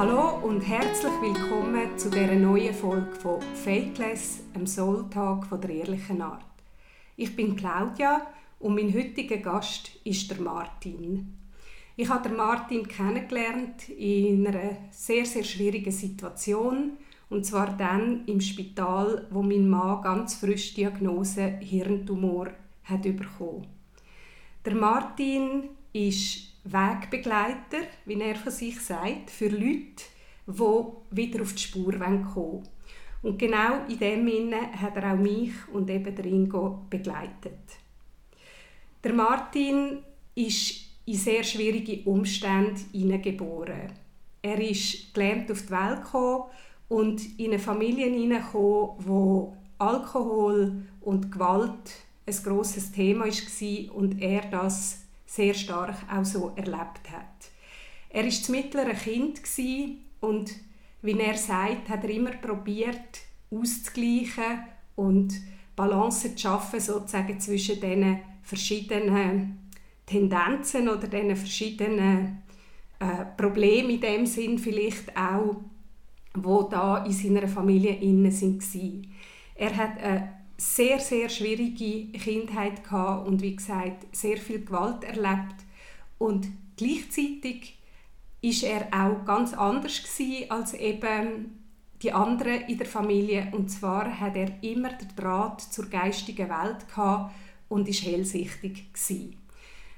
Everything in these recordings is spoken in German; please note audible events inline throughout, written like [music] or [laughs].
Hallo und herzlich willkommen zu dieser neuen Folge von Fakeless, einem Soul-Tag der ehrlichen Art. Ich bin Claudia und mein heutiger Gast ist der Martin. Ich habe den Martin kennengelernt in einer sehr, sehr schwierigen Situation. Und zwar dann im Spital, wo mein Mann ganz frisch Diagnose Hirntumor hat bekommen. Der Martin ist Wegbegleiter, wie er von sich sagt, für Leute, die wieder auf die Spur kommen wollen. Und genau in dem Sinne hat er auch mich und eben der Ingo begleitet. Der Martin ist in sehr schwierige Umstände hineingeboren. Er ist gelernt auf die Welt und in eine Familie hineingekommen, wo Alkohol und Gewalt ein grosses Thema war und er das sehr stark auch so erlebt hat. Er war das mittlere Kind und wie er sagt, hat er immer probiert auszugleichen und Balance zu schaffen, sozusagen zwischen diesen verschiedenen Tendenzen oder diesen verschiedenen äh, Problemen in dem Sinn vielleicht auch, wo da in seiner Familie innen sind Er hat eine sehr sehr schwierige Kindheit gehabt und wie gesagt sehr viel Gewalt erlebt und gleichzeitig ist er auch ganz anders als eben die anderen in der Familie und zwar hat er immer den Draht zur geistigen Welt gehabt und ist hellsichtig gewesen.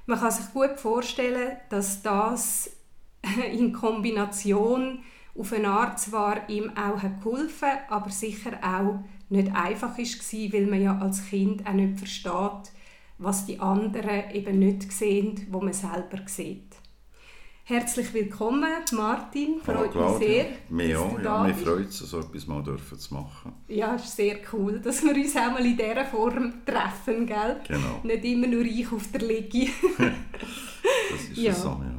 Man kann sich gut vorstellen, dass das [laughs] in Kombination auf eine Art zwar ihm auch geholfen aber sicher auch nicht einfach war, weil man ja als Kind auch nicht versteht, was die anderen eben nicht sehen, wo man selber sieht. Herzlich willkommen, Martin. Freut Hallo, mich sehr. Mir auch. Ja, mich freut es, so etwas mal dürfen zu machen. Ja, es ist sehr cool, dass wir uns auch mal in dieser Form treffen, gell? Genau. Nicht immer nur ich auf der Liege. [laughs] das ist ja. so, ja.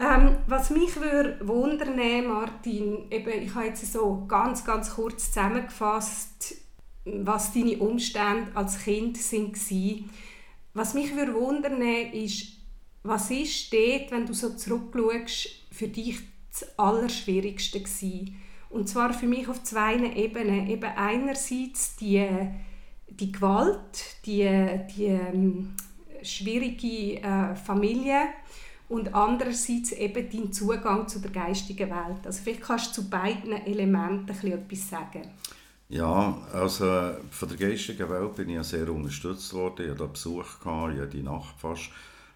Ähm, was mich würde wundern, Martin, eben, ich habe jetzt so ganz, ganz kurz zusammengefasst, was deine Umstände als Kind waren. Was mich würde wundern, ist, was ist dort, wenn du so zurückschaust, für dich das Allerschwierigste gewesen? Und zwar für mich auf zwei Ebenen. Eben einerseits die, die Gewalt, die, die ähm, schwierige äh, Familie und andererseits eben dein Zugang zu der geistigen Welt. Also vielleicht kannst du zu beiden Elementen etwas sagen. Ja, also von der geistigen Welt bin ich ja sehr unterstützt worden. Ich hatte Besuch, gehabt, jede Nacht fast.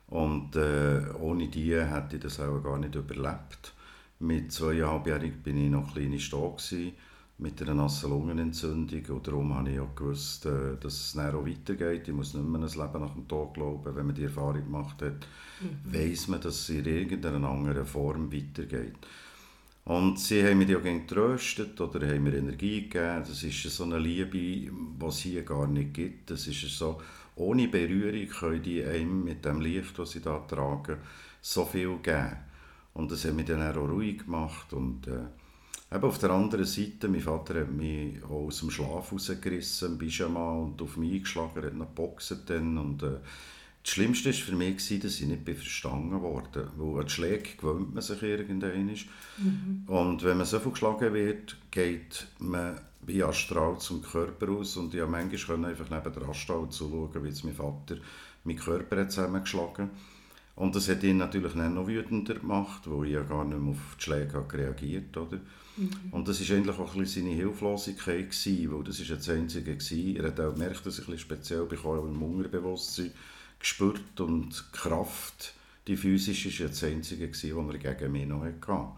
Und äh, ohne die hätte ich das auch gar nicht überlebt. Mit zweieinhalbjährig bin ich noch kleine Sto mit einer nassen Lungenentzündung und darum habe ich auch gewusst, äh, dass es dann auch weitergeht. Ich muss nicht mehr ein Leben nach dem Tod glauben. Wenn man die Erfahrung gemacht hat, mhm. weiß man, dass es in irgendeiner anderen Form weitergeht. Und sie haben mich auch getröstet oder haben mir Energie gegeben. Das ist so eine Liebe, die es hier gar nicht gibt. Das ist so, ohne Berührung können die einem mit dem Licht, das sie da tragen, so viel geben. Und das hat mich dann auch ruhig gemacht. Und äh, eben auf der anderen Seite, mein Vater hat mich auch aus dem Schlaf rausgerissen, im Pyjama und auf mich eingeschlagen, er hat noch geboxt dann. Und äh, das Schlimmste war für mich, dass ich nicht verstanden wurde. Weil an Schläge gewöhnt man sich irgendwann. Mhm. Und wenn man so viel geschlagen wird, geht man wie astral zum Körper aus. Und ich konnte manchmal einfach neben der Astral zuschauen, wie jetzt mein Vater meinen Körper zusammengeschlagen hat. Und das hat ihn natürlich noch wütender gemacht, weil ich ja gar nicht mehr auf die Schläge reagiert habe. Mhm. Und das war eigentlich auch ein bisschen seine Hilflosigkeit, gewesen, weil das war das Einzige. Gewesen. Er hat auch gemerkt, dass ich ein speziell bekomme, im Unterbewusstsein gespürt und die Kraft, die physische, war das Einzige, gewesen, was er gegen mich noch hatte.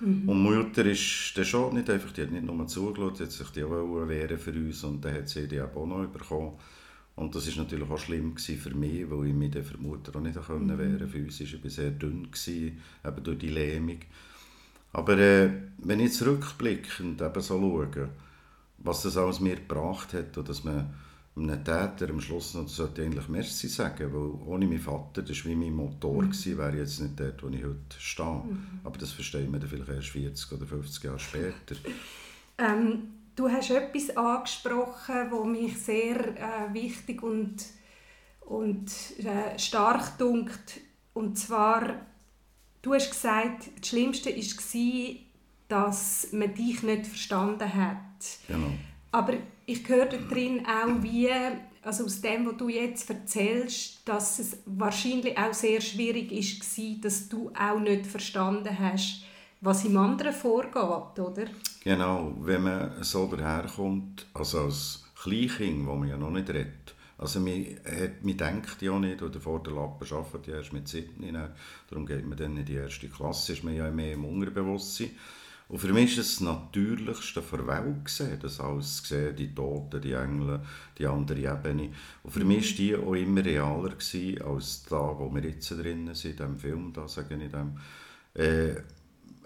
Mhm. Und Mutter ist dann schon nicht einfach, die hat nicht nur zugeschaut, die hat sich die auch wehren für uns und dann hat sie die auch noch bekommen. Und das war natürlich auch schlimm für mich, weil ich mich die Mutter auch nicht mhm. wehren physisch. Ich war sehr dünn, gewesen, eben durch die Lähmung. Aber äh, wenn ich zurückblickend eben so schaue, was das alles mir gebracht hat und dass man einem Täter am Schluss noch sollte eigentlich Merci sagen, weil ohne meinen Vater, das war wie mein Motor, mhm. gewesen, wäre ich jetzt nicht dort, wo ich heute stehe. Mhm. Aber das versteht man dann vielleicht erst 40 oder 50 Jahre später. [laughs] ähm, du hast etwas angesprochen, das mich sehr äh, wichtig und, und äh, stark dunkt und zwar du hast gesagt, das Schlimmste war, dass man dich nicht verstanden hat. Genau. Aber ich höre darin auch, wie, also aus dem, was du jetzt erzählst, dass es wahrscheinlich auch sehr schwierig war, dass du auch nicht verstanden hast, was im anderen vorgeht, oder? Genau, wenn man so daherkommt, also als Kleinkind, wo man ja noch nicht redet, also man, man denkt ja nicht, oder vor der Lappen arbeitet ja erst mit 7, darum geht man dann in die erste Klasse, ist man ja mehr im Unterbewusstsein. Und für mich war es das Natürlichste der Welt, das alles gesehen, die Toten, die Engel, die andere Ebene. Und für mich war die auch immer realer als da, wo wir jetzt drin sind, in diesem Film, da sage ich dem. Äh,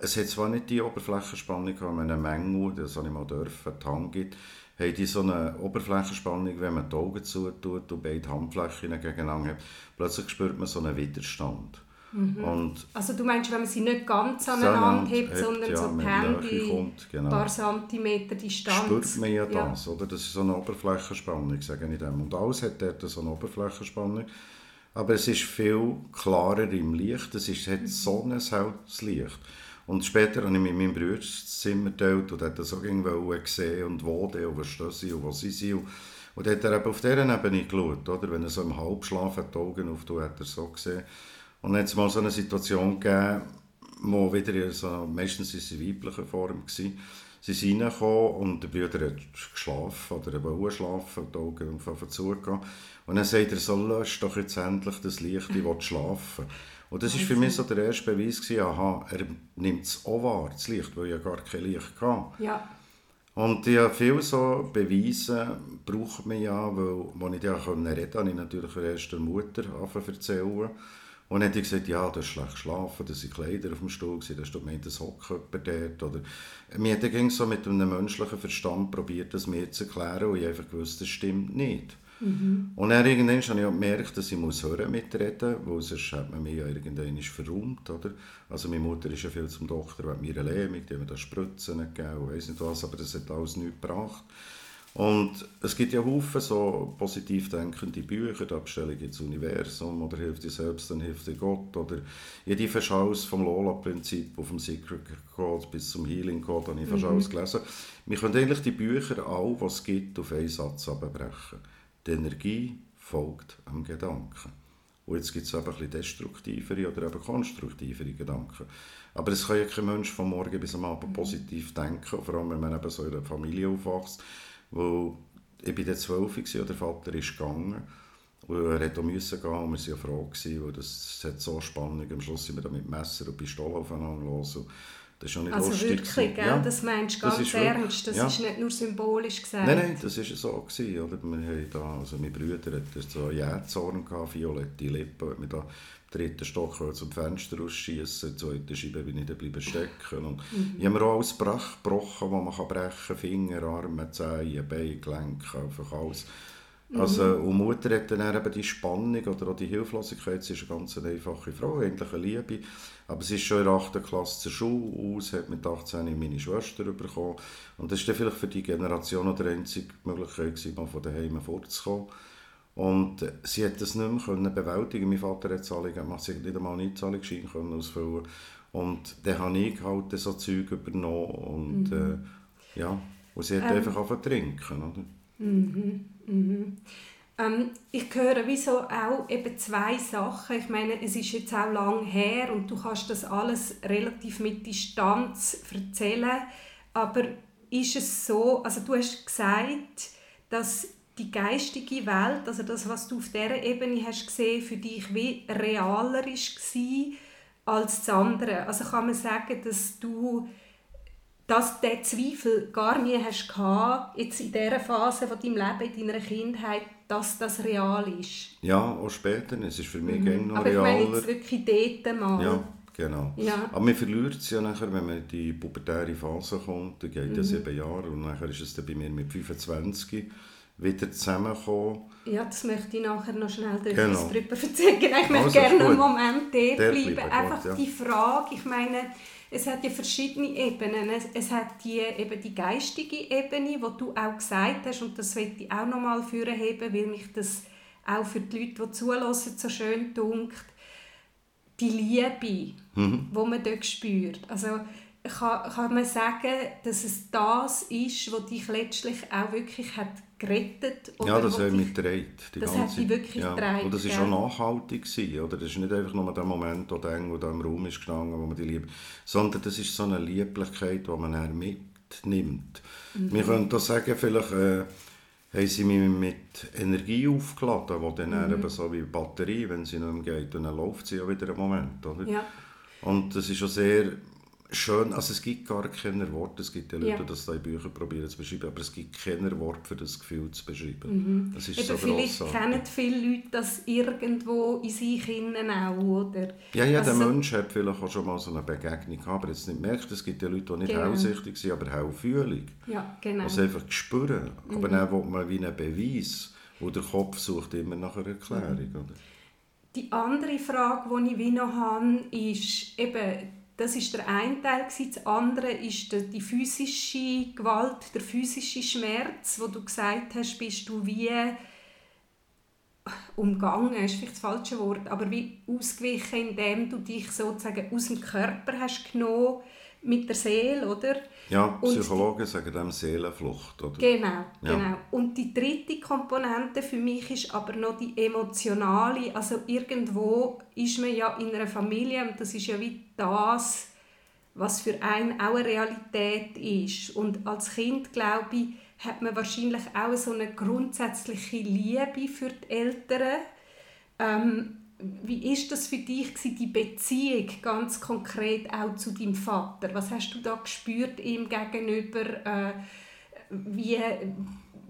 es hat zwar nicht die Oberflächenspannung, aber eine Menge, das habe ich mal dürfen, die Hand gibt, haben die so eine Oberflächenspannung, wenn man die Augen zutut und beide Handflächen gegeneinander hat, plötzlich spürt man so einen Widerstand. Mhm. Also du meinst, wenn man sie nicht ganz aneinander hebt, sondern ja, so die Hände kommt, genau. ein paar Zentimeter Distanz. Spürt man ja das, ja. oder? Das ist so eine Oberflächenspannung, sage ich dem. Und alles hat dort so eine Oberflächenspannung. Aber es ist viel klarer im Licht, es, ist, hat mhm. so ein helles Licht. Und später habe ich mit meinem Bruder das Zimmer geteilt und hat das auch irgendwo gesehen und wo die und was sie und wo sie sind. Und dann hat er eben auf dieser Ebene geschaut, oder? Wenn er so im Halbschlaf die Augen auftut, hat er so gesehen. Und dann hat es mal so eine Situation gegeben, wo wieder so, meistens war in weiblicher Form, gewesen, sie sind reingekommen und der Bruder hat geschlafen oder er wollte schlafen, die Augen haben zugehen. Und dann sagt er so, lösch doch jetzt endlich das Licht, ich will schlafen. Und das war für mich so der erste Beweis, gewesen, aha, er nimmt es auch wahr, das Licht, weil ich ja gar kein Licht hatte. Ja. Und ja, viele so Beweise braucht man ja, weil, als ich ja reden konnte, habe ich natürlich erst der Mutter erzählen. Und dann hat ich gesagt, ja, du hast schlecht geschlafen, da sind Kleider auf dem Stuhl, da hast du gemeint, das hockt jemand dort. Oder, mir hat dann so mit einem menschlichen Verstand probiert, das mir zu erklären und ich einfach gewusst, das stimmt nicht. Mhm. Und dann irgendwann habe ich gemerkt, dass ich muss hören mitreden muss, weil sonst hat man mich ja irgendwann verräumt, oder? Also meine Mutter ist ja viel zum Doktor wegen meiner Lähmung, die haben mir da Spritzen gegeben und weiss nicht was, aber das hat alles nichts gebracht. Und es gibt ja Haufen so positiv denkende Bücher, die Abstellung ins Universum oder Hilft dir selbst, dann hilft dir Gott oder fast alles vom Lola-Prinzip vom Secret Code bis zum Healing Code habe ich fast mhm. alles gelesen. Wir können eigentlich die Bücher all, was es gibt, auf einen Satz abbrechen. Die Energie folgt am Gedanken. Und jetzt gibt es eben ein destruktivere oder eben konstruktivere Gedanken. Aber es kann ja kein Mensch von morgen bis am Abend positiv denken, vor allem wenn man eben so in einer Familie aufwächst. Wo ich war zwölf und der Vater ist gegangen. Und er auch müssen gehen und wir waren ja froh, gewesen, weil das, das hat so Spannung. Am Schluss sind wir dann mit Messer und Pistolen aufeinander los. Das ist auch nicht also lustig. wirklich? Ja. das meinst du ganz das ernst? Das ja. ist nicht nur symbolisch gesagt? Nein, nein, das war so. Gewesen, oder? Wir haben da, also mein Bruder hatte so Jähzorn, violette Lippen, hat mir da dritten Stock zum Fenster rausschießen, zweite Scheibe bin ich dann bleiben stecken. Und mhm. Ich habe mir auch alles gebrochen, was man brechen kann, Finger, Arme, Zehen, Beine, Gelenke, einfach alles. Mhm. Also, und Mutter hat dann eben die Spannung oder auch die Hilflosigkeit, sie ist eine ganz einfache Frau, eigentlich eine Liebe, aber sie ist schon in der 8. Klasse zur Schule aus, hat mit 18 meine Schwester bekommen und das war vielleicht für die Generation noch die einzige Möglichkeit, mal von daheim fortzukommen. Und sie hat das nicht mehr können bewältigen. Mein Vater hat Zahlungen gemacht, sie hat nicht einmal einen Zahlungsschein ausfüllen Und dann habe ich halt so Zeug übernommen und mhm. äh, ja, und sie hat ähm, einfach angefangen zu trinken, oder? Mhm. Mhm. Ähm, ich höre wieso auch eben zwei Sachen. Ich meine, es ist jetzt auch lang her und du kannst das alles relativ mit Distanz erzählen. Aber ist es so, also du hast gesagt, dass die geistige Welt, also das, was du auf dieser Ebene hast gesehen, für dich wie realer war als das andere. Also kann man sagen, dass du dass der Zweifel gar nie hast gehabt, jetzt in dieser Phase von deinem Leben, in deiner Kindheit, dass das real ist? Ja, auch später. Es ist für mich mhm. noch Aber realer. Aber ich meine jetzt wirklich dort mal. Ja, genau. Ja. Aber man verliert es ja nachher, wenn man in die pubertäre Phase kommt. Da geht mhm. ja sieben Jahre und nachher ist es dann bei mir mit 25 wieder zusammenkommen. Ja, das möchte ich nachher noch schnell genau. darüber [laughs] erzählen. Ich möchte also, gerne einen Moment dort bleiben. bleiben. Einfach ja. die Frage, ich meine, es hat ja verschiedene Ebenen. Es, es hat die, eben die geistige Ebene, wo du auch gesagt hast, und das möchte ich auch noch mal heben, weil mich das auch für die Leute, die zulassen, so schön dunkt. die Liebe, mhm. wo man dort spürt. Also kann, kann man sagen, dass es das ist, was dich letztlich auch wirklich hat gerettet oder Ja, das hat mich gedreht. Das ganze, hat wirklich ja. gedreht. Und das war schon nachhaltig. Gewesen, oder? Das ist nicht einfach nur der Moment, wo der Engel da im Raum ist gestanden, wo man die Liebe... Sondern das ist so eine Lieblichkeit, die man dann mitnimmt. Mhm. Wir können da sagen, vielleicht... Äh, haben sie mich mit Energie aufgeladen, die dann mhm. eben so wie Batterie, wenn sie nicht mehr geht, dann läuft sie ja wieder einen Moment. Oder? Ja. Und das ist schon sehr schön, also es gibt gar keine Worte, es gibt ja Leute, ja. die das in Büchern probieren zu beschreiben, aber es gibt keine Worte für das Gefühl zu beschreiben. Mhm. Das ist Eben, so vielleicht grossartig. kennen viele Leute das irgendwo in sich innen auch, oder? Ja, ja, also, der Mensch hat vielleicht auch schon mal so eine Begegnung gehabt, aber jetzt nicht merkt, es gibt ja Leute, die nicht genau. hellsichtig sind, aber hellfühlig. Ja, genau. Also einfach spüren, mhm. aber dann will man wie einen Beweis, wo der Kopf sucht immer nach einer Erklärung, mhm. oder? Die andere Frage, die ich noch habe, ist eben das ist der eine Teil. Das andere ist die physische Gewalt, der physische Schmerz, wo du gesagt hast, bist du wie umgangen, ist vielleicht das falsche Wort, aber wie ausgewichen, indem du dich sozusagen aus dem Körper hast genommen mit der Seele, oder? Ja, Psychologen sagen dem Seelenflucht, oder? Genau, ja. genau. Und die dritte Komponente für mich ist aber noch die emotionale. Also irgendwo ist man ja in einer Familie und das ist ja wie das, was für einen auch eine Realität ist. Und als Kind, glaube ich, hat man wahrscheinlich auch so eine grundsätzliche Liebe für die Eltern. Ähm, wie ist das für dich die Beziehung ganz konkret auch zu deinem Vater? Was hast du da gespürt ihm gegenüber? Äh, wie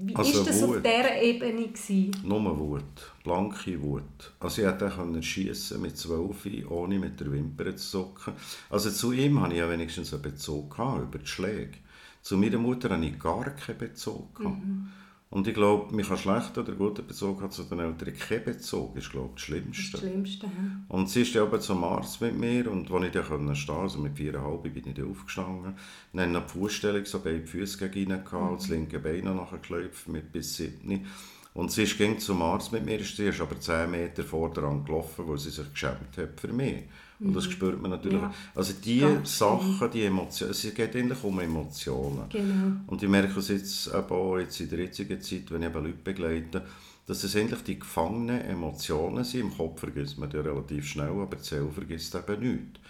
wie also ist das Wut. auf dieser Ebene? Gewesen? Nur Wut, blanke Wut. Also ich konnte schiessen mit zwölf, ohne mit der Wimper zu zucken. Also zu ihm hatte ich ja wenigstens einen Bezug gehabt, über die Schläge. Zu meiner Mutter hatte ich gar keinen Bezug. Mhm. Und ich glaube, man kann schlecht oder guten Bezug haben zu den Eltern. Kein Bezug ist, glaube ich, das Schlimmste. Das Schlimmste, ja. Und sie ist dann zum Arzt mit mir und als ich dann stehen konnte, also mit viereinhalb bin ich dann aufgestanden, dann noch die Fußstellung, so beide Füße gegen gehabt, mhm. das linke Bein nachgeklopft mit bis sieben. Und sie ging zum Arzt mit mir, sie ist aber zehn Meter vor dran gelaufen, weil sie sich geschämt hat für mich. Und das spürt man natürlich. Ja. Also die Ganz Sachen, die Emotionen, es geht eigentlich um Emotionen. Genau. Und ich merke es jetzt eben auch jetzt in der jetzigen Zeit, wenn ich eben Leute begleite, dass es endlich die gefangenen Emotionen sind. Im Kopf vergisst man die relativ schnell, aber die Seele vergisst eben nichts.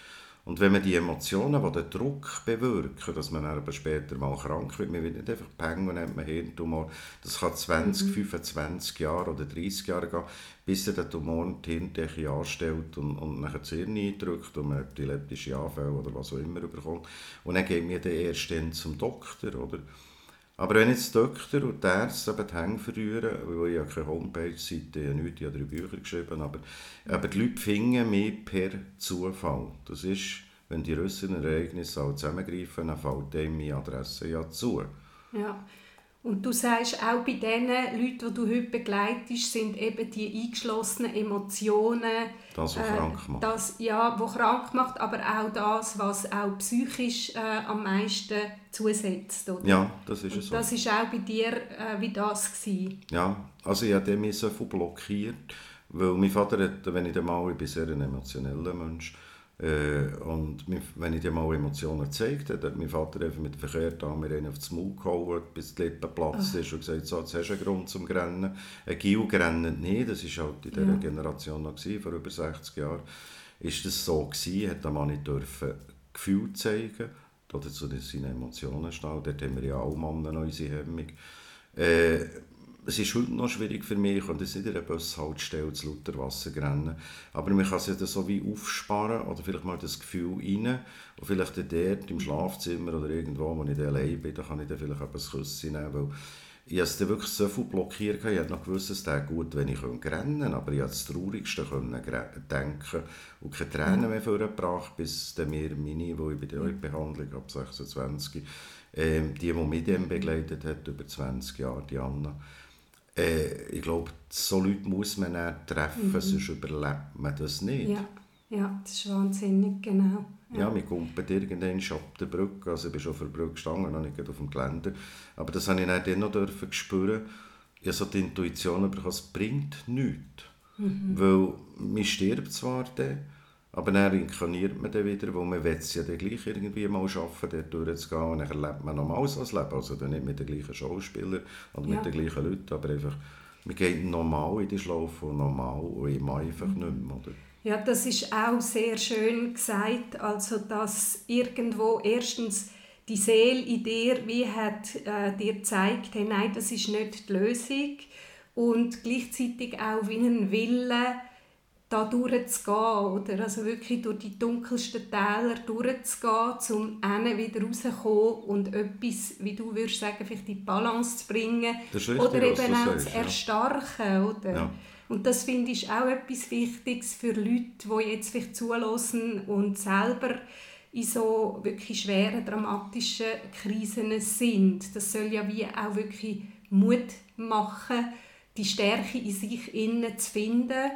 Und wenn man die Emotionen, die den Druck bewirken, dass man dann später mal krank wird, man wird nicht einfach Peng und hat man Hirntumor, das kann 20, mhm. 25 Jahre oder 30 Jahre gehen, bis der Tumor die Hirndecke anstellt und, und nachher das Hirn eindrückt und man epileptische Anfälle oder was auch immer bekommt. Und dann geht man dann erst dann zum Doktor, oder? Aber wenn jetzt die Doktor und die Ärzte eben die Hände verrühren, weil ich ja keine Homepage-Seite, ich habe nichts, ich habe drei Bücher geschrieben, aber, aber die Leute finden mich per Zufall. Das ist, wenn die russischen Ereignisse alle zusammengreifen, dann fällt dem meine Adresse ja zu. Ja. Und du sagst, auch bei den Leuten, die du heute begleitest, sind eben die eingeschlossenen Emotionen. Das, was äh, krank macht. Das, ja, was krank macht, aber auch das, was auch psychisch äh, am meisten zusetzt. Oder? Ja, das ist es so. Das war auch bei dir äh, wie das gewesen. Ja, also ich habe mich so viel blockiert, weil mein Vater hat, wenn ich dann mal, ich bin sehr ein emotioneller Mensch, äh, und wenn ich dir mal Emotionen gezeigt habe, hat mein Vater einfach mit der Verkehrdame einen auf das Maul gehauen, bis die Lippe platzt ist und gesagt, so, jetzt hast du einen Grund zum Rennen. Ein Gil rennt nicht, das war halt in dieser ja. Generation noch, gewesen, vor über 60 Jahren, ist das so gewesen, hat der Mann nicht dürfen Gefühl zeigen, dazu seine Emotionen stehen, dort haben wir ja alle Männer unsere Hemmung. Äh, es ist heute noch schwierig für mich, ich kann nicht in einer Bushaltestelle zu lauter Wasser rennen, aber man kann sich das so wie aufsparen oder vielleicht mal das Gefühl rein. Und vielleicht dort im Schlafzimmer oder irgendwo, wo ich allein bin, da kann ich dann vielleicht ein Küsschen nehmen, weil ich habe es wirklich so viel blockiert, ich hätte noch gewusst, es wäre gut, wenn ich rennen könnte, aber ich konnte das Traurigste denken und keine Tränen mehr vorgebracht, bis mir meine, wo ich bei der Behandlung ab 26, ähm, die, die mich dann begleitet hat, über 20 Jahre, die Anna, äh, ich glaube, so Leute muss man dann treffen, mhm. sonst überlebt man das nicht. Ja, ja das ist wahnsinnig, genau. Ja, ja man kommt irgendwann ab der Brücke, also ich bin schon auf der Brücke gestanden, noch nicht auf dem Gelände, aber das habe ich dann noch dürfen spüren. Ich habe so die Intuition bekommen, es bringt nichts. Mhm. Weil man stirbt zwar dann, Aber dann inkarniert man dann wieder, weil man will es ja dann gleich irgendwie mal schaffen, dort durchzugehen und dann erlebt man nochmal so ein Leben. Also dann nicht mit den gleichen Schauspielern oder ja. mit den gleichen Leuten, aber einfach, man geht normal in die Schlafe und normal und mache einfach mhm. nicht mehr. Oder? Ja, das ist auch sehr schön gesagt, also dass irgendwo erstens die Seele in dir wie hat äh, dir gezeigt, hey, nein, das ist nicht die Lösung und gleichzeitig auch wie ein Wille, da durchzugehen, oder? Also wirklich durch die dunkelsten Täler durchzugehen, um dann wieder rauszukommen und etwas, wie du würdest sagen, vielleicht in die Balance zu bringen. Richtig, oder eben auch zu erstarken, oder? Ja. Und das finde ich auch etwas Wichtiges für Leute, die jetzt vielleicht zulassen und selber in so wirklich schweren, dramatischen Krisen sind. Das soll ja wie auch wirklich Mut machen, die Stärke in sich innen zu finden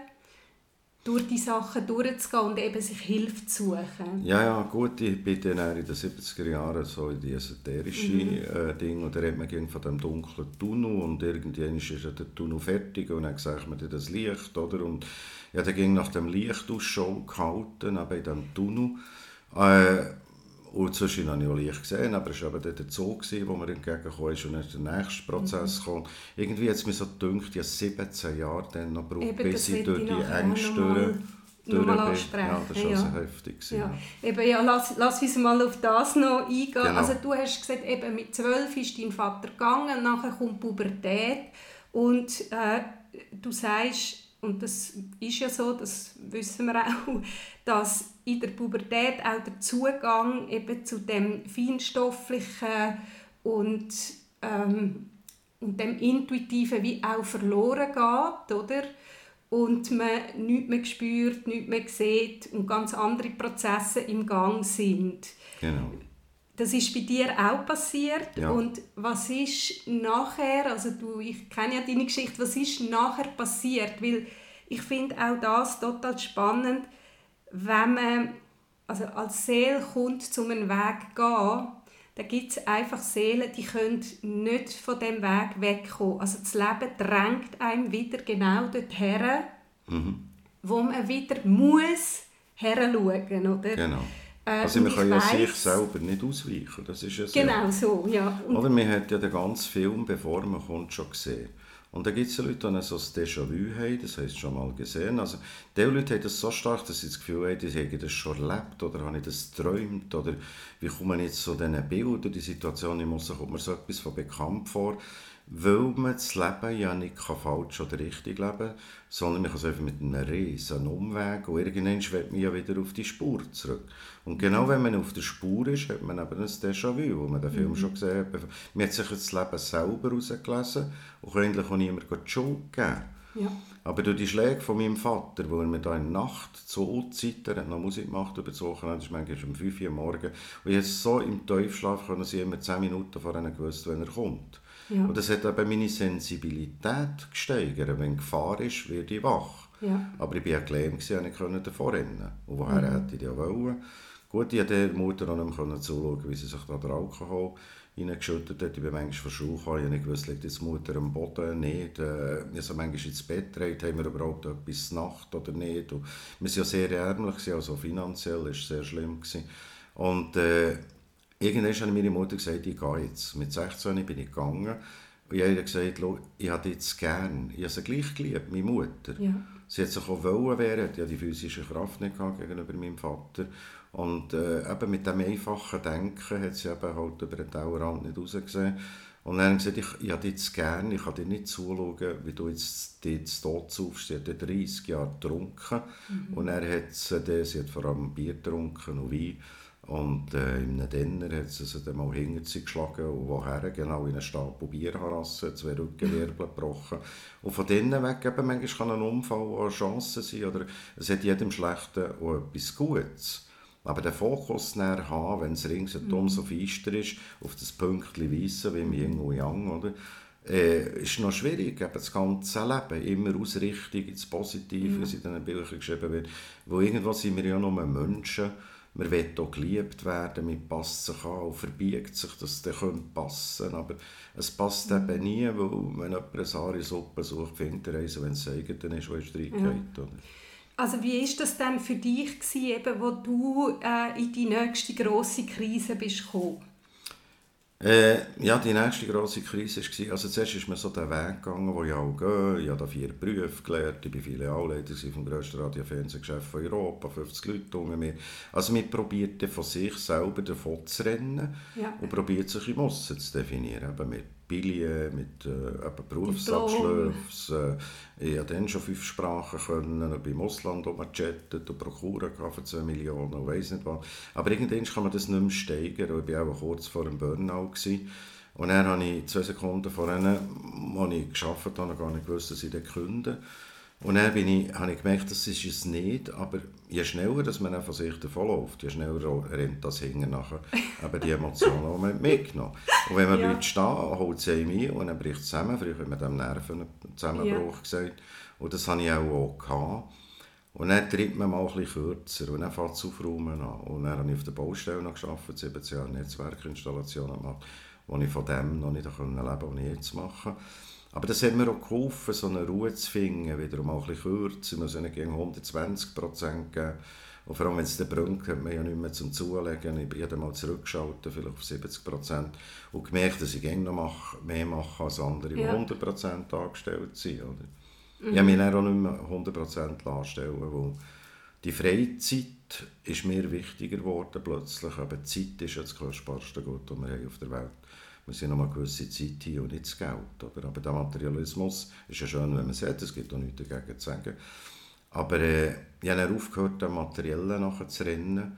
durch die Sachen durchzugehen und eben sich Hilfe zu suchen. Ja, ja, gut, ich bin dann in den 70er Jahren so in die esoterische mhm. äh, Ding und da redet man von dem dunklen Tunnel und irgendwann ist der Tunnel fertig und dann sieht man das Licht, oder? Und ja, dann ging nach dem Licht Ausschau gehalten, aber in diesem Tunnel. Äh, und zwischendurch habe ich auch Licht gesehen, aber es war eben der Zoo, wo mir entgegengekommen ist und dann der nächste Prozess mhm. gekommen. Irgendwie hat es mir so gedacht, ich habe 17 Jahre dann noch gebraucht, bis ich durch die Ängste durch nochmal ansprechen. Ja, das war ja. also heftig. Ja. Eben, ja, lass, lass uns mal auf das noch eingehen. Genau. Also du hast gesagt, eben mit 12 ist dein Vater gegangen, nachher kommt Pubertät und äh, du sagst, und das ist ja so, das wissen wir auch, [laughs] dass in der Pubertät auch der Zugang eben zu dem feinstofflichen und, ähm, und dem intuitiven wie auch verloren geht, oder? Und man nichts mehr spürt, nichts mehr sieht und ganz andere Prozesse im Gang sind. Genau. Das ist bei dir auch passiert. Ja. Und was ist nachher, also du, ich kenne ja deine Geschichte, was ist nachher passiert? Weil ich finde auch das total spannend, wenn man also als Seele kommt, zu einem Weg gehen, dann gibt es einfach Seelen, die können nicht von dem Weg wegkommen. Also das Leben drängt einem wieder genau dorthin, mhm. wo man wieder muss heranschauen, oder? Genau. Äh, also man kann ja weiss, sich selber nicht ausweichen, das ist ja so. Genau so, ja. Und oder man hat ja den ganzen Film, bevor man kommt, schon gesehen. Und da gibt es Leute, die so ein Déjà-vu haben, das heisst schon mal gesehen. Also, die Leute haben das so stark, dass sie das Gefühl haben, die haben das schon erlebt oder habe ich das geträumt oder wie kommen jetzt so diese Bilder, die Situation im Aussen, kommt mir so etwas von bekannt vor weil man das Leben ja nicht falsch oder richtig leben kann, sondern man kann es einfach mit einem riesen Umweg und irgendwann wird man ja wieder auf die Spur zurück. Und genau mhm. wenn man auf der Spur ist, hat man eben ein Déjà-vu, wo man den Film mhm. schon gesehen hat. Man hat sich das Leben selber herausgelesen und kann eigentlich auch niemand die Schuld geben. Ja. Aber durch die Schläge von meinem Vater, wo er mir da in der Nacht zu Zeit, er hat noch Musik gemacht über das Wochenende, das ist manchmal um 5 Uhr morgens, und ich so im Tiefschlaf können sie immer 10 Minuten vor ihnen gewusst, wenn er kommt. Ja. Und das hat eben meine Sensibilität gesteigert. Wenn Gefahr ist, werde ich wach. Ja. Aber ich war ja gelähmt, ich konnte davor rennen. Und woher mhm. hätte ich ja wollen? Gut, ich konnte der Mutter auch nicht mehr zuschauen, wie sie sich da den Alkohol reingeschüttet hat. Ich bin manchmal gekommen, ich habe nicht gewusst, liegt jetzt die Mutter am Boden, nicht. Also manchmal ins Bett dreht, haben wir überhaupt etwas Nacht oder nicht. Und wir waren ja sehr ärmlich, also finanziell war es sehr schlimm. Gewesen. Und äh, Irgendwann hat meine Mutter gesagt, ich gehe jetzt. Mit 16 bin ich gegangen. Und ich habe gesagt, ich habe jetzt gern. Ich habe sie gleich geliebt, meine Mutter. Ja. Sie hat sich auch wollen wehren, die die physische Kraft nicht gegenüber meinem Vater. Und äh, eben mit dem einfachen Denken hat sie eben halt über den Tellerrand nicht rausgesehen. Und dann hat sie gesagt, ich, ich habe dich gern, ich kann dir nicht zuschauen, wie du jetzt, jetzt tot saufst. Sie hat 30 Jahre getrunken. Mhm. Und er hat sie, sie hat vor allem Bier getrunken und Wein. Und äh, in einem Denner hat sie sie dann mal hinter sich geschlagen und woher genau in einen Stapel Bierharassen, zwei Rückenwirbel [laughs] gebrochen. Und von denen weg eben, manchmal kann ein Unfall auch eine Chance sein oder es hat jedem Schlechten auch etwas Gutes. Aber den Fokus näher haben, wenn es ringsherum mhm. so feister ist, auf das Pünktchen Weissen wie im Yin und Yang, oder? Äh, ist noch schwierig, eben das ganze Leben, immer Ausrichtung ins Positive, mhm. wie es in diesen Büchern geschrieben wird. Wo irgendwo sind wir ja nur Menschen, man will auch geliebt werden, man passt sich an und verbiegt sich, dass es dann passen könnte. Aber es passt mhm. eben nie, weil wenn jemand eine Sari-Suppe sucht, findet er eins, wenn es eigen ist, wo es reingeht. Ja. Also wie ist das denn für dich gewesen, eben, wo du äh, in die nächste große Krise bist gekommen? Äh, ja, die nächste grosse Krise war, also zuerst ist mir so den Weg gegangen, wo ich auch gehe. Ich habe da vier Berufe gelernt, ich bin Filialleiter vom grössten Radio- und Fernsehgeschäft von Europa, 50 Leute unter mir. Also man probiert von sich selber davon zu rennen Ja. und probiert sich im Aussen zu definieren. Eben mit Bilien, mit äh, eben Berufsabschlüssen. Äh, ich konnte dann schon fünf Sprachen, können, ich bin im Ausland rumgechattet und Prokuren für 2 Millionen und weiss nicht was. Aber irgendwann kann man das nicht mehr steigern. Ich war auch kurz vor einem Burnout. Gewesen. Und dann habe ich zwei Sekunden vorher, als ich gearbeitet habe, gar nicht gewusst, dass ich dann kündige. Und dann bin ich, habe ich gemerkt, das ist es nicht, aber je schneller dass man von sich davonläuft, je schneller rennt das hinten nachher, aber die Emotionen, die man mitgenommen Und wenn man Ja. bleibt stehen, holt einem ein und dann bricht es zusammen, früher hat man dem Nervenzusammenbruch gesagt, und das hatte ich auch, auch gehabt. Und dann tritt man mal ein bisschen kürzer und dann fängt es aufräumen an. Und dann habe ich auf der Baustelle noch gearbeitet, 17 Jahre Netzwerkinstallationen gemacht, wo ich von dem noch nicht leben konnte, was ich jetzt mache. Aber das hat mir auch geholfen, so eine Ruhe zu finden, wieder mal ein bisschen kürzer, man soll nicht gegen 120 Prozent geben. Und vor allem, wenn es dann brennt, hat man ja nicht mehr zum Zulegen. Ich bin dann mal zurückgeschaltet, vielleicht auf 70 Prozent. Und gemerkt, dass ich gerne noch mehr mache als andere, die Ja. 100 Prozent angestellt sind. Oder? Ich habe mich dann auch nicht mehr 100 Prozent anstellen weil die Freizeit ist mir wichtiger geworden plötzlich. Aber die Zeit ist ja das kostbarste Gut, das wir haben auf der Welt wir sind noch mal eine gewisse Zeit hier und nicht das Geld. Oder? Aber der Materialismus ist ja schön, wenn man es hat, es gibt auch nichts dagegen zu sagen. Aber äh, ich habe aufgehört, dem Materiellen nachher zu rennen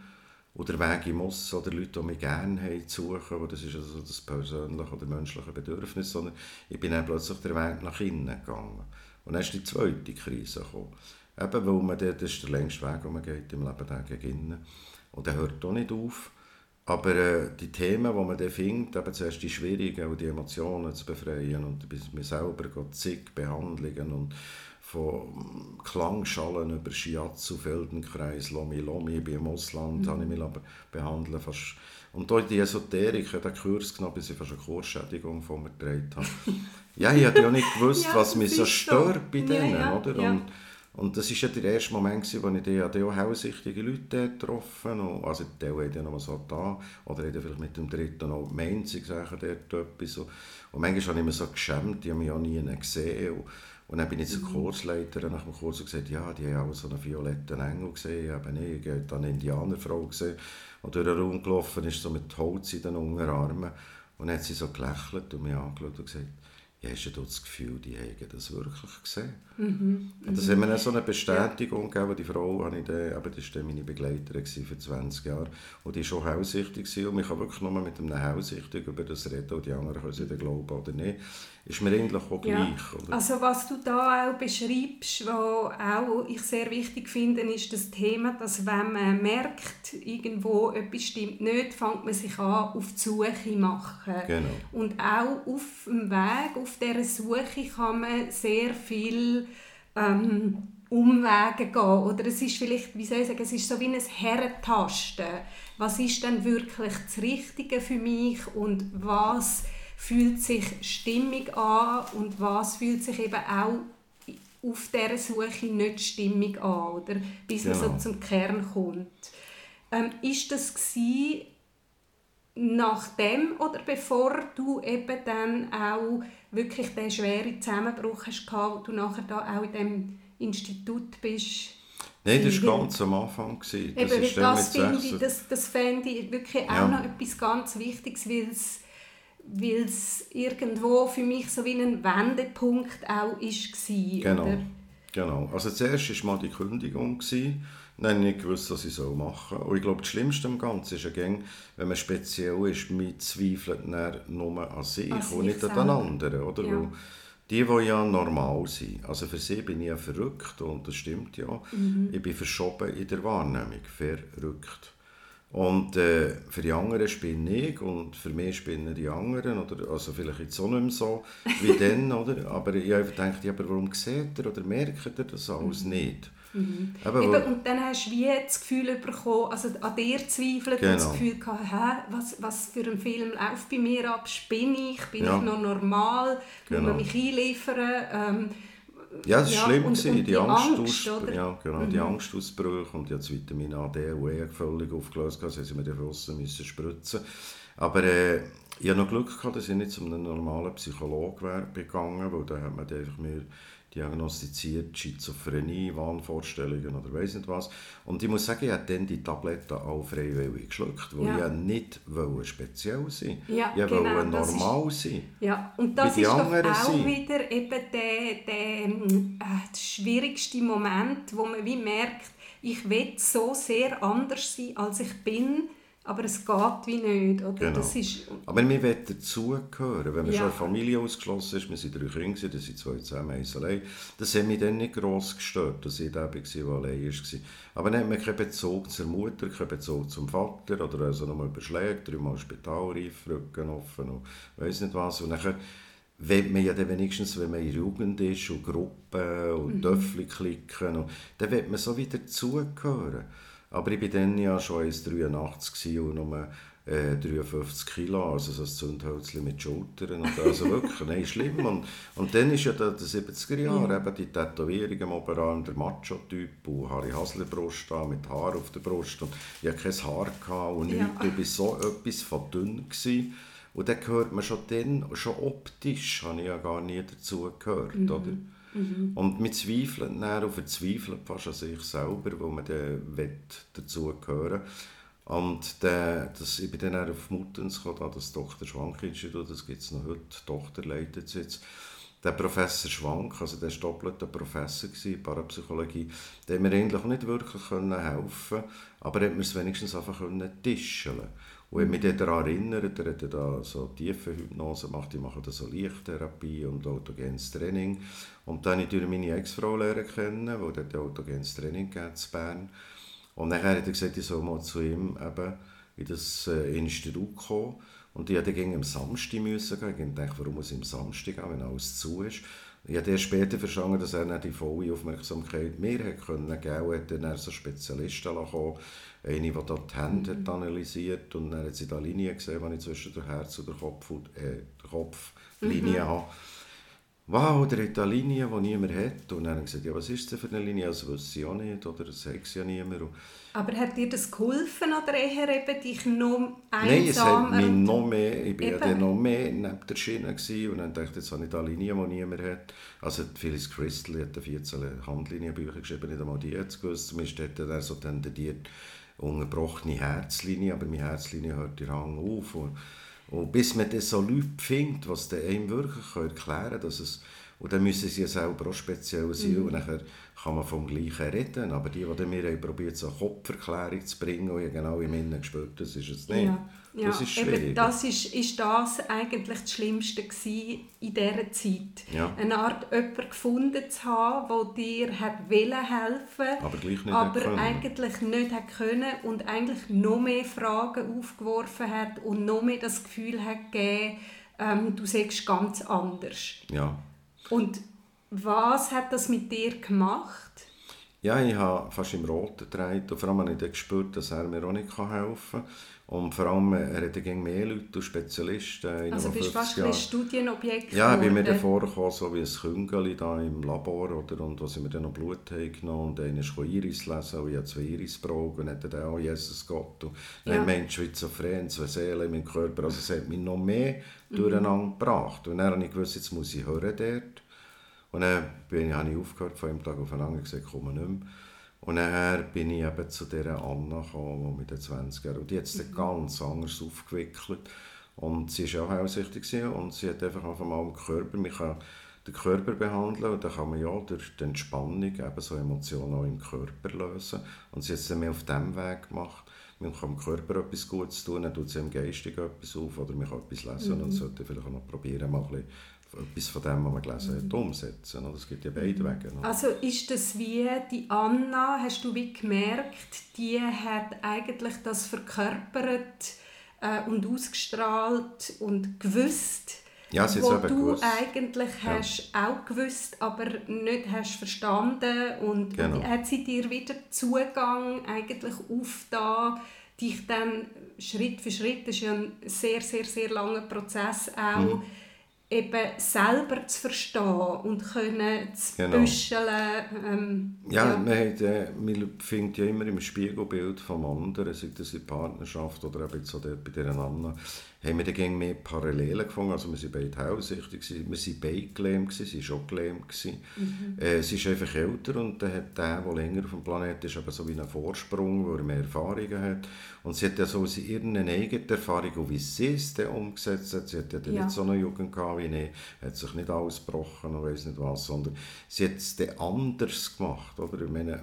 und der Weg im Muss oder Leute, die mich gerne haben, zu suchen, weil das ist also das persönliche oder menschliche Bedürfnis, sondern ich bin dann plötzlich den Weg nach innen gegangen. Und dann ist die zweite Krise gekommen. Eben, weil man, das ist der längste Weg, den man geht im Leben, der gegen innen. Und der hört auch nicht auf. Aber äh, die Themen, die man dann findet, eben zuerst die schwierigen, auch die Emotionen zu befreien und bis mir selber geht zig Behandlungen und von Klangschalen über Shiatsu, Feldenkreis, Lomi Lomi, bin im Ausland, habe ich mich lassen behandeln fast. Und auch die Esoterik, den Kurs genommen, bis ich fast eine Kursschädigung von mir getragen habe. [laughs] ja, ich hatte ja nicht gewusst, Ja, was mich so stört bei denen, ja, oder? ja. Und, und das war ja der erste Moment, gewesen, wo ich die, ja, die auch hellsichtige Leute getroffen habe. Also die haben dann noch so da oder haben vielleicht mit dem dritten noch Mainzig sagen dort etwas. So. Und manchmal habe ich mich so geschämt, die haben mich auch nie gesehen. Und, und dann bin ich zur Mhm. Kursleiterin nach dem Kurs und gesagt, ja, die haben auch so einen violetten Engel gesehen. Ich habe nicht, ich habe eine Indianerfrau gesehen, die durch den Raum gelaufen ist, so mit Holz in den Unterarmen. Und dann hat sie so gelächelt und mich angeschaut und gesagt, ja, hast du das Gefühl, die haben das wirklich gesehen? Mhm. Und das hat mir dann so eine Bestätigung gegeben. Die Frau, habe ich dann, aber das war meine Begleiterin für 20 Jahre. Und die war schon hellsichtig. gewesen. Und ich kann wirklich nur mit einem Hellsichtigen über das reden. Und die anderen können dann glauben oder nicht. Ist mir eigentlich auch Ja. gleich. Oder? Also was du da auch beschreibst, was auch ich sehr wichtig finde, ist das Thema, dass wenn man merkt, irgendwo etwas stimmt nicht, fängt man sich an, auf die Suche machen. Genau. Und auch auf dem Weg, auf dieser Suche kann man sehr viel ähm, Umwege gehen. Oder es ist vielleicht, wie soll ich sagen, es ist so wie ein Herrentasten. Was ist denn wirklich das Richtige für mich und was fühlt sich stimmig an und was fühlt sich eben auch auf dieser Suche nicht stimmig an, oder? bis man Genau. so zum Kern kommt. Ähm, ist das gsi nachdem oder bevor du eben dann auch wirklich den schweren Zusammenbruch hast gehabt, wo du nachher da auch in dem Institut bist? Nein, das war ganz am Anfang. gewesen. Eben, ist dann das, mit finde ich, 16 das, das fände ich wirklich Ja. auch noch etwas ganz Wichtiges, weil es weil es irgendwo für mich so wie ein Wendepunkt auch ist war, Genau. oder? genau. Also zuerst war mal die Kündigung. Gewesen. Dann habe ich gewusst, was ich machen soll. Und ich glaube, das Schlimmste am Ganzen ist ja, wenn man speziell ist, man zweifelt nur an sich An und nicht an den selber. anderen. Oder? Ja. Die, die ja normal sind, also für sie bin ich ja verrückt und das stimmt ja. Mhm. Ich bin verschoben in der Wahrnehmung, verrückt. Und äh, für die anderen spinne ich und für mich spinnen die anderen. Oder, also vielleicht jetzt auch nicht mehr so wie [laughs] dann, oder? aber ich habe gedacht, ja, aber warum seht ihr oder merkt ihr das alles nicht? Eben, Eben, weil- und dann hast du wie das Gefühl bekommen, also an dir zweifelt und das Genau. Gefühl gehabt, hä, was, was für ein Film läuft bei mir ab, spinne ich, bin Ja. ich noch normal, muss Genau. man mich einliefern, ähm, Ja, das war Ja, schlimm. und- gewesen, und die, die Angst? Mhm. ja, genau, die Angstausbrüche und jetzt Vitamin A, D und E völlig aufgelöst. Also sie mir dann draussen müssen spritzen. Aber äh, ich hatte noch Glück, gehabt, dass ich nicht zu einem normalen Psychologen wäre gegangen, weil da hat man einfach mir diagnostiziert Schizophrenie, Wahnvorstellungen oder weiss nicht was. Und ich muss sagen, ich habe dann die Tabletten auch freiwillig geschluckt, weil Ja. ich nicht wollte speziell sein Ja, Ich genau, wollte das ist- normal sein. Ja, und das ist doch auch sind. wieder eben der, der, ähm, äh, schwierigste Moment, wo man wie merkt, ich will so sehr anders sein, als ich bin, aber es geht wie nicht. Oder? Genau. Das ist, Aber wir wollen dazugehören. Wenn man Ja. schon eine Familie ausgeschlossen ist, wir sind drei Kinder, das sind zwei zusammen, eins allein, das hat mich dann nicht gross gestört, dass ich der war, der allein war. Aber dann hat man keinen Bezug zur Mutter, keinen Bezug zum Vater, oder also nochmal überschlägt, dreimal Spitalreif, Rücken offen und weiss nicht was. Und nachher will man ja dann wenigstens, wenn man in der Jugend ist und Gruppen und Mhm. Töffel klicken, und, dann will man so wieder dazugehören. Aber ich war dann ja schon 1,83 und nur äh, 53 Kilo, also so ein Zündhölzchen mit Schultern. Und also wirklich, [laughs] nein, schlimm. Und, und dann ist ja da die 70er Jahre, eben die Tätowierung am Oberarm, der Macho-Typ und Harry Hasler-Brust mit Haar auf der Brust. Und ich hatte kein Haar gehabt und Ja. nichts. Ich war so etwas von dünn. Gewesen. Und dann gehört man schon dann, schon optisch, habe ich ja gar nie dazu gehört, oder? Und wir zweifeln dann und verzweifeln fast an sich selber, weil man dann will dazugehören Und dann, das, ich bin dann auch auf Muttens gekommen, da das Dr. Schwank-Institut, das gibt es noch heute, die Tochter leitet es jetzt. Der Professor Schwank, also der war doppelter Professor in Parapsychologie, der hat mir eigentlich nicht wirklich können helfen aber er hat mir es wenigstens einfach tischeln und ich mich daran erinnert, er hat da so tiefe Hypnose gemacht, ich mache da so Lichttherapie und autogenes Training. Und dann habe ich durch meine Ex-Frau lernen kennen, weil dort autogenes Training in Bern. Und dann hat er gesagt, ich soll mal zu ihm eben in das äh, Institut kommen. Und ich musste dann am Samstag müssen gehen. Ich dachte, warum muss ich am Samstag gehen, wenn alles zu ist? Ich habe erst später verstanden, dass er dann die volle Aufmerksamkeit mir hat können geben hat dann so Spezialisten kommen eine, die da die Hände hat analysiert und dann hat sie da Linien gesehen, die ich zwischen der Herz- und der, Kopf, äh, der Kopflinie habe. Wow, der hat eine Linie, die niemand hat. Und dann haben gesagt, ja, was ist das für eine Linie? Das wüsste ich auch nicht, oder das sagt ja niemand. Aber hat dir das geholfen oder eher eben dich noch Nein, es hat einsamer? mich noch mehr, ich war ja dann noch mehr neben der Schiene gewesen, und dann dachte ich, jetzt habe ich da Linie, die niemand hat. Also Phyllis Crystal hat 14 Handlinienbücher geschrieben, nicht einmal die es gewusst. Zumindest hat er so tendiert, unterbrochene Herzlinie, aber meine Herzlinie hört ihr Hang auf. Und, und bis man dann so Leute findet, was dann einem wirklich erklären kann, dass es und dann müssen sie selber auch speziell sein Mhm. und nachher kann man vom Gleichen reden. Aber die, die dann mir probiert, so eine Kopferklärung zu bringen, und ich genau im Innen gespürt, das ist es nicht. Ja, ja. Das ist eben, schwierig. das ist, ist das eigentlich das Schlimmste in dieser Zeit. Ja. Eine Art jemanden gefunden zu haben, der dir hat wollen helfen Aber gleich nicht aber können. eigentlich nicht hat können und eigentlich noch mehr Fragen aufgeworfen hat und noch mehr das Gefühl hat gegeben, ähm, du sagst ganz anders. Ja. Und was hat das mit dir gemacht? Ja, ich habe fast im Roten und vor allem habe ich dann gespürt, dass er mir auch nicht helfen kann. Und vor allem, er hat dann mehr Leute und Spezialisten. Also bist du 50 fast ein Jahre- bisschen Studienobjekt Ja, ich bin mir dann vorgekommen, so wie ein Küngeli da im Labor, oder, und sie mir dann noch Blut haben genommen und einer ist Iris lesen, und ich habe zwei Iris gebraucht und dann auch Jesus Gott. Und dann Ja. Mensch, Schizophren, zwei Seelen in meinem Körper, also es hat mich noch mehr Mhm. durcheinander gebracht. Und dann habe ich gewusst, jetzt muss ich hören dort. Und dann bin ich, habe ich aufgehört, von einem Tag auf den anderen gesagt, komme nicht mehr. Und dann bin ich eben zu dieser Anna gekommen, mit den 20 Jahren, und die hat es dann ganz anders aufgewickelt. Und sie war auch hellsichtig und sie hat einfach auf einmal den Körper, man kann den Körper behandeln und dann kann man ja durch die Entspannung eben so Emotionen auch im Körper lösen. Und sie hat es dann mehr auf diesem Weg gemacht. Man kann dem Körper etwas Gutes tun, dann tut sie im Geistig etwas auf oder man kann etwas lesen und sollte vielleicht auch noch probieren, mal ein bisschen etwas von dem, was man gelesen hat, umsetzen. Oder? Es gibt ja beide Wege. oder? Also ist das wie die Anna, hast du wie gemerkt, die hat eigentlich das verkörpert äh, und ausgestrahlt und gewusst, Ja, sie wo du gewusst. eigentlich hast auch gewusst, aber nicht hast verstanden und, Genau. und hat sie dir wieder Zugang eigentlich auf da dich dann Schritt für Schritt, das ist ja ein sehr, sehr, sehr langer Prozess auch, Mhm. Eben selber zu verstehen und können zu genau. büscheln. Ähm, ja, ja. Man, hat, äh, man findet ja immer im Spiegelbild vom anderen, sei das in Partnerschaft oder eben so bei dieser Anna, haben wir dann mehr Parallelen gefunden. Also wir waren beide hellsichtig, wir waren beide gelähmt, sie war auch gelähmt. Mhm. Äh, sie ist einfach älter und dann hat der, der länger auf dem Planeten ist, eben so wie einen Vorsprung, wo er mehr Erfahrungen hat. Und sie hat ja so ihre eigene Erfahrung, wie sie es dann umgesetzt hat. Sie hat ja, ja. nicht so eine Jugend gehabt ich, hat sich nicht ausgebrochen und weiss nicht was, sondern sie hat es dann anders gemacht. Oder? Ich meine,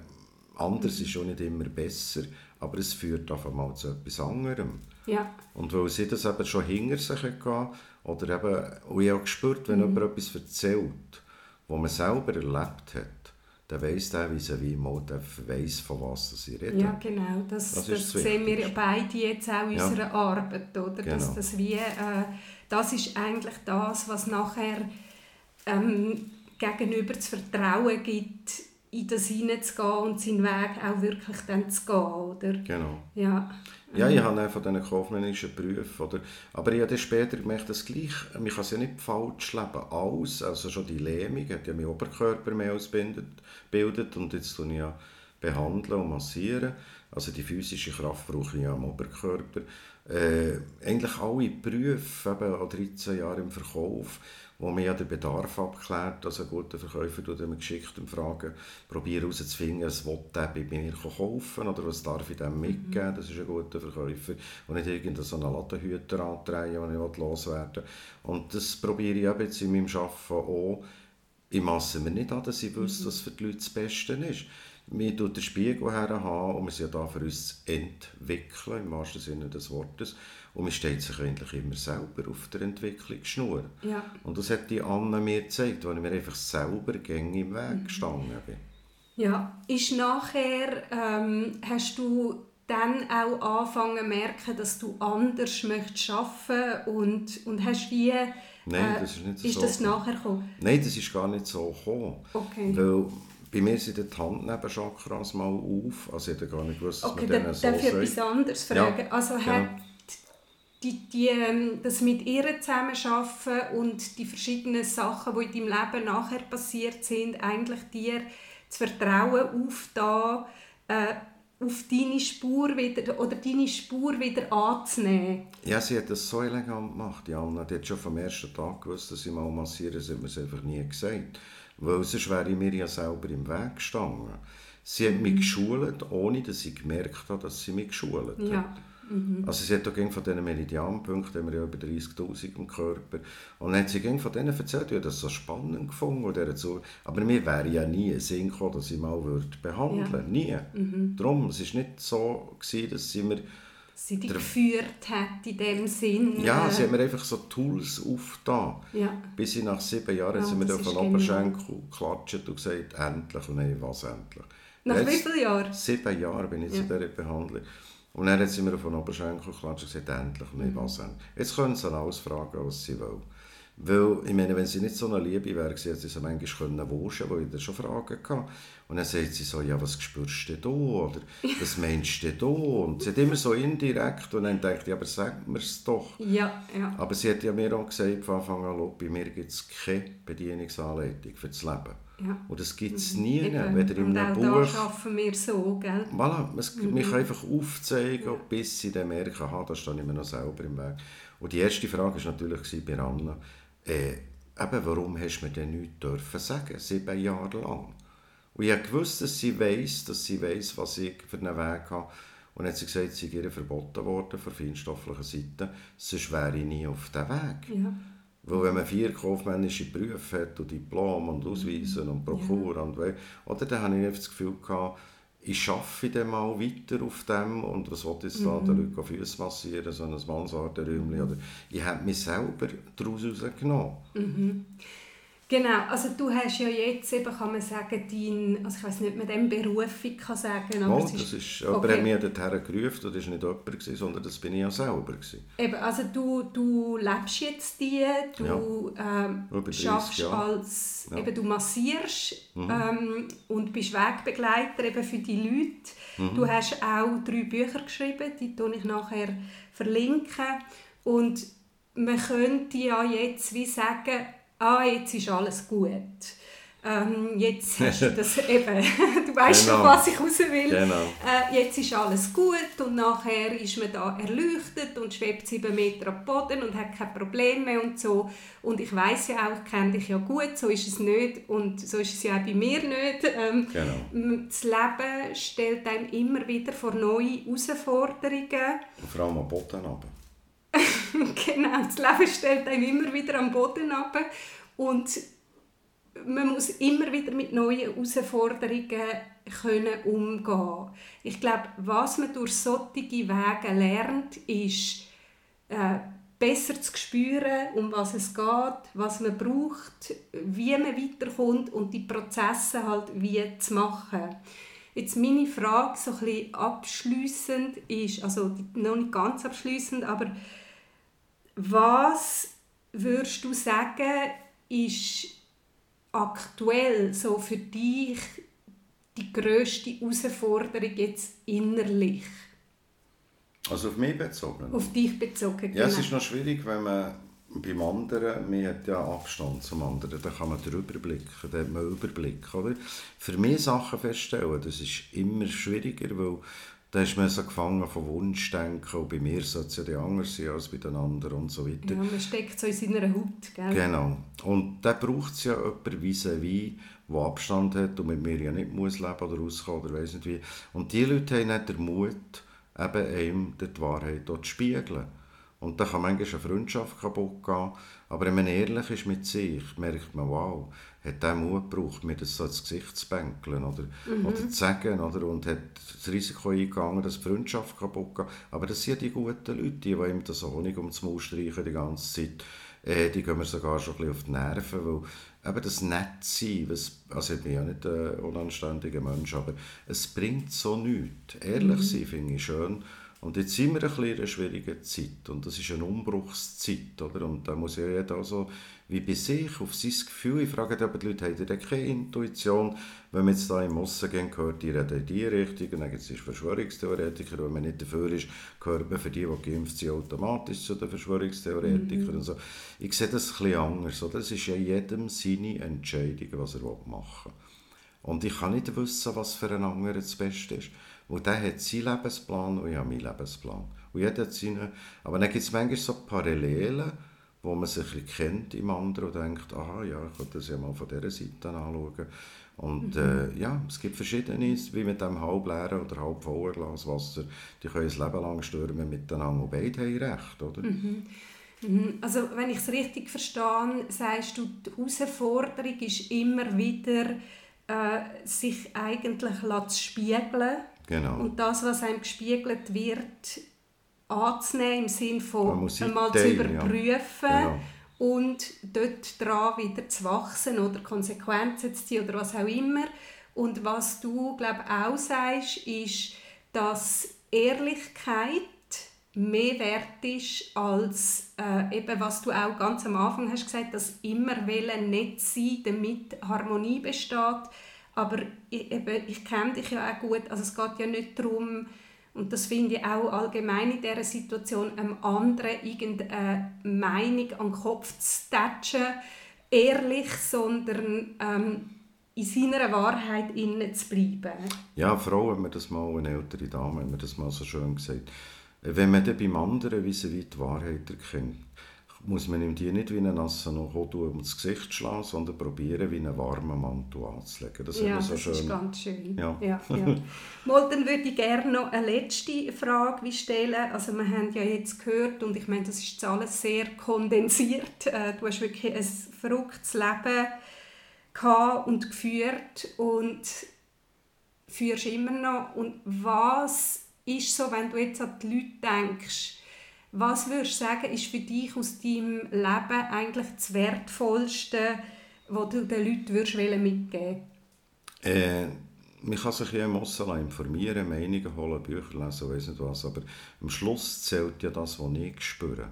anders ist auch nicht immer besser, aber es führt auf einmal zu etwas anderem. Ja. Und weil sie das eben schon hinter sich hatte, oder eben, und ich habe gespürt, wenn mhm. jemand etwas erzählt, was man selber erlebt hat, dann weiss der wie mal, der weiss, von was sie redet. Ja, genau. Das, das, das sehen wir beide jetzt auch in ja. unserer Arbeit. Oder? Genau. Dass das, wie, äh, das ist eigentlich das, was nachher ähm, gegenüber zu vertrauen gibt, in das hineinzugehen und seinen Weg auch wirklich dann zu gehen. Oder? Genau. Ja. Ja, ich habe von diesen kaufmännischen Berufen, oder, aber ich habe dann später gemerkt, dass gleich, man kann es ja nicht falsch leben, alles, also schon die Lähmung hat ja meinen Oberkörper mehr ausgebildet und jetzt tue ich ja behandeln und massieren, also die physische Kraft brauche ich ja am Oberkörper. Äh, eigentlich alle Berufe, eben an 13 Jahren im Verkauf, wo man ja den Bedarf abklärt, also ein guter Verkäufer tut immer geschickt und fragen, probiert herauszufinden, was will der bei mir kaufen oder was darf ich dem mitgeben, mhm. das ist ein guter Verkäufer und nicht irgendeinen so einen Ladenhüter antreiben, den ich loswerden will. Und das probiere ich jetzt in meinem Arbeiten auch. Ich masse mir nicht an, dass ich wüsste, mhm. was für die Leute das Beste ist. Wir tun den Spiegel her haben und wir sind ja da für uns zu entwickeln, im wahrsten Sinne des Wortes. Und man steht sich eigentlich immer selber auf der Entwicklungsschnur. Ja. Und das hat die Anna mir gezeigt, als ich mir einfach selber gängig im Weg mhm. gestanden bin. Ja, ist nachher, ähm, hast du dann auch anfangen zu merken, dass du anders möchtest arbeiten und, und hast wie... Nein, äh, das ist nicht so. Ist das nachher gekommen? Nein, das ist gar nicht so gekommen. Okay. Weil bei mir sind die Handnebenchakras mal auf. Also ich hätte gar nicht gewusst, dass okay, man denen so darf ich etwas anderes fragen? Ja, also genau. hat die, die, ähm, das mit ihr zusammenarbeiten und die verschiedenen Sachen, die in deinem Leben nachher passiert sind, eigentlich dir das Vertrauen auf da, äh, auf deine Spur wieder oder deine Spur wieder anzunehmen. Ja, sie hat das so elegant gemacht, Jana. Die hat schon vom ersten Tag gewusst, dass sie mal massieren, sie hat mir einfach nie gesagt. Weil sonst wäre ich mir ja selber im Weg gestanden. Sie hat mich mhm. geschult, ohne dass ich gemerkt habe, dass sie mich geschult hat. Ja. Mhm. Also sie hat auch von diesen Meridianpunkten, haben wir ja über 30'000 im Körper, und dann hat sie von denen erzählt, ich das so spannend gefunden. Oder so. Aber mir wäre ja nie ein Sinn gekommen, dass ich mal würde behandeln würde. Ja. Nie. Mhm. Darum, es war nicht so, gewesen, dass sie mir sie dich geführt hat in dem Sinn. Ja, sie hat mir einfach so Tools aufgetan. Ja. Bis ich nach sieben Jahren ja, sind wir auf den Oberschenkel geklatscht und gesagt, endlich. Und nein, was endlich? Nach wie vielen Jahren? Sieben Jahre bin ich ja. zu dieser Behandlung. Und dann hat sie mir auf den Oberschenkel geklatscht und gesagt, endlich, nein, mhm. was endlich. Jetzt können sie alles fragen, was sie wollen. Weil, ich meine, wenn sie nicht so eine Liebe wäre, hätte sie so manchmal können wuschen, wo ich dann schon Fragen hatte. Und dann sagt sie so, ja, was spürst du da? Oder was meinst du da? Und sie hat immer so indirekt und dann denkt ich, ja, aber sag mir es doch. Ja, ja. Aber sie hat ja mir auch gesagt von Anfang an, bei mir gibt es keine Bedienungsanleitung für das Leben. Ja. Und das gibt es nie, Eben. weder in einem Buch... Und arbeiten wir so, gell? Voilà, es, mhm. mich einfach aufzeigen, ja. bis sie dann merken, aha, da stehe ich mir noch selber im Weg. Und die erste Frage war natürlich bei Anna, äh, eben, warum hast du mir denn nichts dürfen sagen, sieben Jahre lang? Und ich wusste, dass sie weiss, dass sie weiss, was ich für einen Weg habe. Und dann hat sie gesagt, sie sei verboten worden von feinstofflicher Seite, sonst wäre ich nie auf diesem Weg. Ja. Weil wenn man vier kaufmännische Berufe hat und Diplom und Ausweisen und Prokur ja. und oder dann hatte ich das Gefühl gehabt, ich arbeite dann mal weiter auf dem und was will jetzt da, mhm. den Leuten Füße massieren, so ein Mansardenräumchen, oder ich habe mich selber daraus rausgenommen. Mhm. Genau, also du hast ja jetzt eben, kann man sagen, dein, also ich weiß nicht, ob man dem Berufung kann sagen aber oh, das ist, jemand okay. hat mich dorthin gerufen, das war nicht jemand, gewesen, sondern das bin ich ja selber. Gewesen. Eben, also du, du lebst jetzt die, du ja. ähm, schaffst als, ja. eben du massierst mhm. ähm, und bist Wegbegleiter eben für die Leute. Mhm. Du hast auch drei Bücher geschrieben, die ich nachher verlinken und man könnte ja jetzt wie sagen, ah, jetzt ist alles gut ähm, jetzt [laughs] hast du das eben, du weißt genau. schon, was ich raus will. Genau. Äh, jetzt ist alles gut und nachher ist man da erleuchtet und schwebt sieben Meter am Boden und hat keine Probleme und so. Und ich weiß ja auch, ich kenne dich ja gut, so ist es nicht und so ist es ja auch bei mir nicht. Ähm, genau. Das Leben stellt einem immer wieder vor neue Herausforderungen. Und vor allem am Boden runter. [laughs] genau, das Leben stellt einem immer wieder am Boden runter und man muss immer wieder mit neuen Herausforderungen können umgehen. Ich glaube, was man durch solche Wege lernt, ist äh, besser zu spüren, um was es geht, was man braucht, wie man weiterkommt und die Prozesse halt wie zu machen. Jetzt meine Frage so ein abschliessend ist, also noch nicht ganz abschließend, aber was würdest du sagen, ist aktuell so für dich die grösste Herausforderung jetzt innerlich? Also auf mich bezogen? Auf dich bezogen, genau. Ja, es genau. ist noch schwierig, wenn man beim anderen, man hat ja Abstand zum anderen, da kann man darüber blicken, da hat man Überblick. Oder? Für mich Sachen feststellen, das ist immer schwieriger, weil da ist man so gefangen von Wunschdenken und bei mir sollte es ja anders sein als bei den anderen und so weiter. Ja, man steckt so in seiner Haut, gell? Genau. Und da braucht es ja jemanden vis-à-vis, der Abstand hat und mit mir ja nicht muss leben oder rauskommen oder weiss nicht wie. Und diese Leute haben nicht den Mut, eben einem die Wahrheit zu spiegeln. Und da kann manchmal eine Freundschaft kaputt gehen. Aber wenn man ehrlich ist mit sich, merkt man, wow, hat der Mut gebraucht, mir das so ins Gesicht zu bänkeln oder, mhm. oder zu sagen oder, und hat das Risiko eingegangen, dass die Freundschaft kaputt geht. Aber das sind die guten Leute, die, die ihm das Honig ums Maul streichen die ganze Zeit. Äh, die gehen mir sogar schon ein bisschen auf die Nerven, weil eben das Nettsein, was, also ich bin ja nicht ein unanständiger Mensch, aber es bringt so nichts. Ehrlich mhm. sein finde ich schön und jetzt sind wir ein bisschen in einer schwierigen Zeit und das ist eine Umbruchszeit, oder? Und da muss ja jeder so wie bei sich auf sein Gefühl, ich frage aber die Leute, haben die keine Intuition? Wenn wir jetzt da im Osten gehen, gehört die reden in die Richtung, und dann gibt es Verschwörungstheoretiker, wenn man nicht dafür ist, gehört man für die, die geimpft sind, automatisch zu den Verschwörungstheoretikern mhm. und so. Ich sehe das ein bisschen anders, oder? Es ist ja jedem seine Entscheidung, was er machen will. Und ich kann nicht wissen, was für einen anderen das Beste ist. Und der hat seinen Lebensplan und ich habe meinen Lebensplan. Und jeder hat seinen. Aber dann gibt es manchmal so Parallelen, wo man sich ein kennt im anderen und denkt, aha, ja, ich könnte das ja mal von dieser Seite anschauen. Und mhm. äh, ja, es gibt verschiedene, wie mit dem halbleeren oder halbvollen Glas Wasser, die können ein Leben lang stürmen miteinander und beide haben recht, oder? Mhm. mhm. Also wenn ich es richtig verstehe, sagst du, die Herausforderung ist immer wieder, äh, sich eigentlich zu spiegeln Genau. Und das, was einem gespiegelt wird, anzunehmen, im Sinne von einmal zu überprüfen ja. genau. und dort dran wieder zu wachsen oder Konsequenzen zu ziehen oder was auch immer. Und was du, glaube auch sagst, ist, dass Ehrlichkeit mehr wert ist als äh, eben, was du auch ganz am Anfang hast gesagt, dass immer nicht sein, damit Harmonie besteht, aber ich, eben, ich kenne dich ja auch gut. Also es geht ja nicht darum, und das finde ich auch allgemein in dieser Situation, einem anderen irgendeine Meinung an den Kopf zu tatschen, ehrlich, sondern ähm, in seiner Wahrheit innen zu bleiben. Ja, Frau, wenn man das mal, eine ältere Dame, wenn man das mal so schön gesagt wenn man dann beim anderen wie die Wahrheit erkennt, muss man ihm die nicht wie einen Hodu ums Gesicht schlagen, sondern probieren, wie einen warmen Mantel anzulegen. Das, ja, so das schön. ist ganz schön. Ja. Ja, [laughs] ja. Mal, dann würde ich gerne noch eine letzte Frage stellen. Also wir haben ja jetzt gehört, und ich meine, das ist alles sehr kondensiert. Äh, du hast wirklich ein verrücktes Leben gehabt und geführt und führst immer noch. Und was ist so, wenn du jetzt an die Leute denkst, was würdest du sagen, ist für dich aus deinem Leben eigentlich das Wertvollste, was du den Leuten würdest mitgeben äh, Man kann sich ja im Ossala informieren, Meinungen holen, Bücher lesen, weiß nicht was, aber am Schluss zählt ja das, was ich spüre.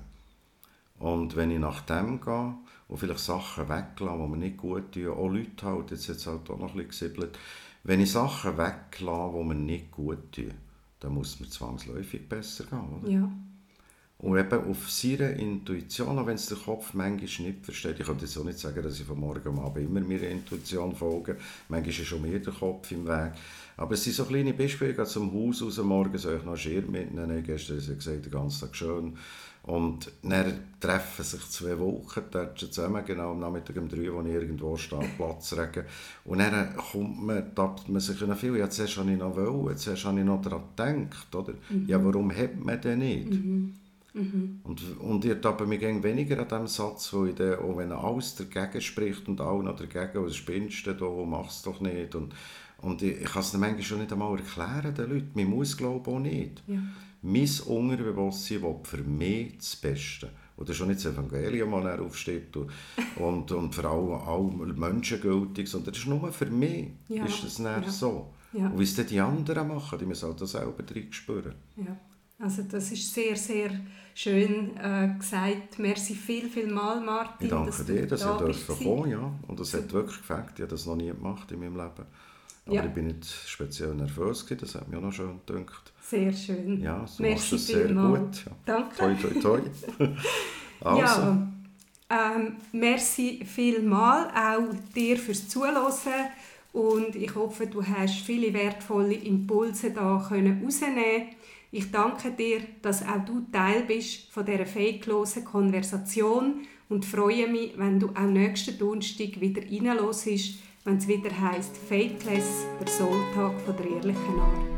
Und wenn ich nach dem gehe und vielleicht Sachen weglasse, die mir nicht gut tun, auch Leute halt, jetzt hat es halt auch noch ein bisschen gesiebelt, wenn ich Sachen weglasse, die mir nicht gut tun, dann muss es mir zwangsläufig besser gehen, oder? Ja. Und eben auf seine Intuition, auch wenn es der Kopf manchmal nicht versteht. Ich kann jetzt auch nicht sagen, dass ich von morgen am Abend immer meiner Intuition folge. Manchmal ist schon mehr der Kopf im Weg. Aber es sind so kleine Beispiele, ich gehe zum Haus raus, morgen soll ich noch Schirm mitnehmen. Gestern habe ich gesagt, den ganzen Tag schön. Und dann treffen sich zwei Wolken zusammen, genau am Nachmittag um drei, wo ich irgendwo stehe, [laughs] Platz regen. Und dann kommt man, tappt man sich in viel, ja, zuerst habe ich noch wollen, zuerst habe ich noch daran gedacht, oder? Mhm. Ja, warum hat man denn nicht? Mhm. Mhm. Und, und ich tappe mich weniger an diesem Satz, wo ich dann, auch wenn alles dagegen spricht und alle noch dagegen, was spinnst du da, mach es doch nicht. Und, und ich, ich kann es manchmal schon nicht einmal erklären den Leuten, man muss glaube auch nicht. Ja mein Unterbewusstsein will für mich das Beste. Ist schon nicht das Evangelium, das aufsteht und, und, und für alle, alle Menschen gültig, sondern das ist nur für mich ja. ist das ja. so. Ja. Und wie es die anderen machen, die müssen halt das selber drin spüren. Ja. Also das ist sehr, sehr schön äh, gesagt. Merci viel, viel mal, Martin. Ich danke dir, dass da ich kommen ja. Und das hat wirklich gefällt. Ich habe das noch nie gemacht in meinem Leben. Aber ja. ich bin nicht speziell nervös, das hat mir auch noch schön gedacht. Sehr schön. Ja, so Merci machst sehr mal. gut. Ja. Danke. Toi, toi, toi. [laughs] also. Ja, ähm, merci vielmal auch dir fürs Zuhören und ich hoffe, du hast viele wertvolle Impulse da können rausnehmen. Ich danke dir, dass auch du Teil bist von dieser fakelosen Konversation und freue mich, wenn du auch nächsten Donnerstag wieder reinlässt, wenn es wieder heisst Fakeless, der Soultag von der ehrlichen Art.